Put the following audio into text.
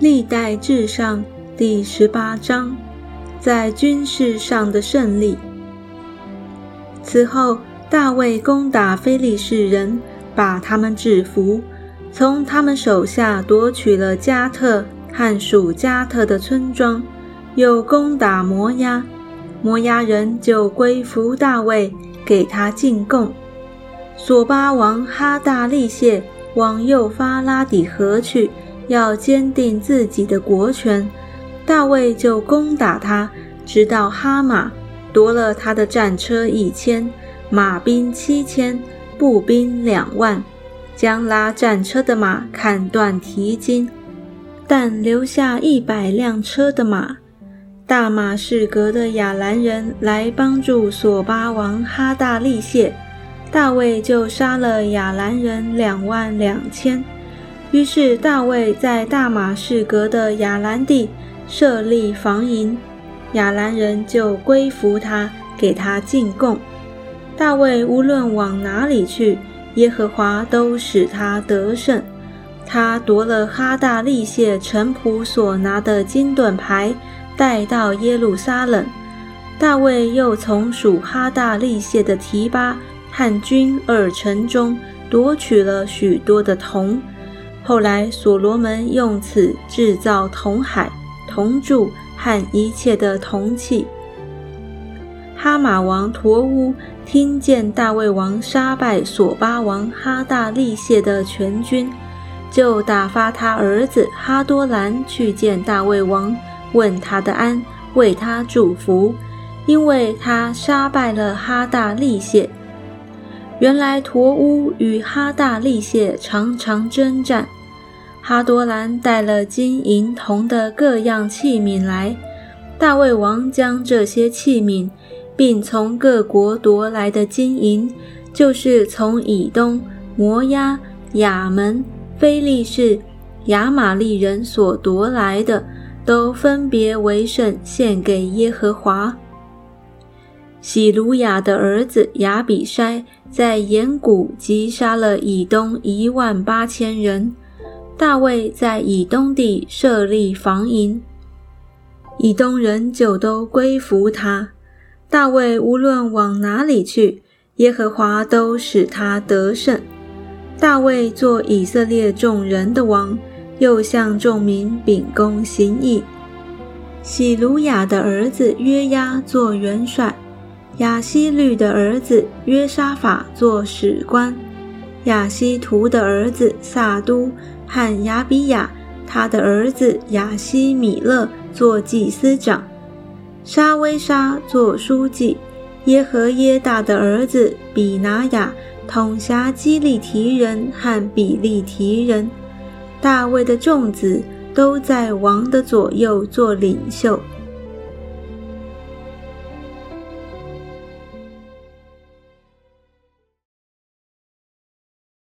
历代至上第十八章，在军事上的胜利。此后，大卫攻打非利士人，把他们制服，从他们手下夺取了加特和属加特的村庄，又攻打摩押，摩押人就归服大卫，给他进贡。索巴王哈大利谢往幼发拉底河去。要坚定自己的国权，大卫就攻打他，直到哈马，夺了他的战车一千，马兵七千，步兵两万，将拉战车的马砍断蹄筋，但留下一百辆车的马。大马士革的亚兰人来帮助索巴王哈大利谢，大卫就杀了亚兰人两万两千。于是大卫在大马士革的亚兰地设立防营，亚兰人就归服他，给他进贡。大卫无论往哪里去，耶和华都使他得胜。他夺了哈大利谢臣仆所拿的金盾牌，带到耶路撒冷。大卫又从属哈大利谢的提巴汉军二城中夺取了许多的铜。后来，所罗门用此制造铜海、铜柱和一切的铜器。哈马王陀乌听见大卫王杀败索巴王哈大利谢的全军，就打发他儿子哈多兰去见大卫王，问他的安，为他祝福，因为他杀败了哈大利谢。原来陀乌与哈大利谢常常征战，哈多兰带了金银铜的各样器皿来，大卫王将这些器皿，并从各国夺来的金银，就是从以东、摩押、亚门、非利士、亚玛利人所夺来的，都分别为圣，献给耶和华。喜鲁雅的儿子亚比筛在岩谷击杀了以东一万八千人。大卫在以东地设立防营，以东人就都归服他。大卫无论往哪里去，耶和华都使他得胜。大卫做以色列众人的王，又向众民秉公行义。喜鲁雅的儿子约押做元帅。亚希律的儿子约沙法做史官，亚希图的儿子撒都和亚比亚，他的儿子亚希米勒做祭司长，沙威沙做书记，耶和耶大的儿子比拿雅统辖基利提人和比利提人，大卫的众子都在王的左右做领袖。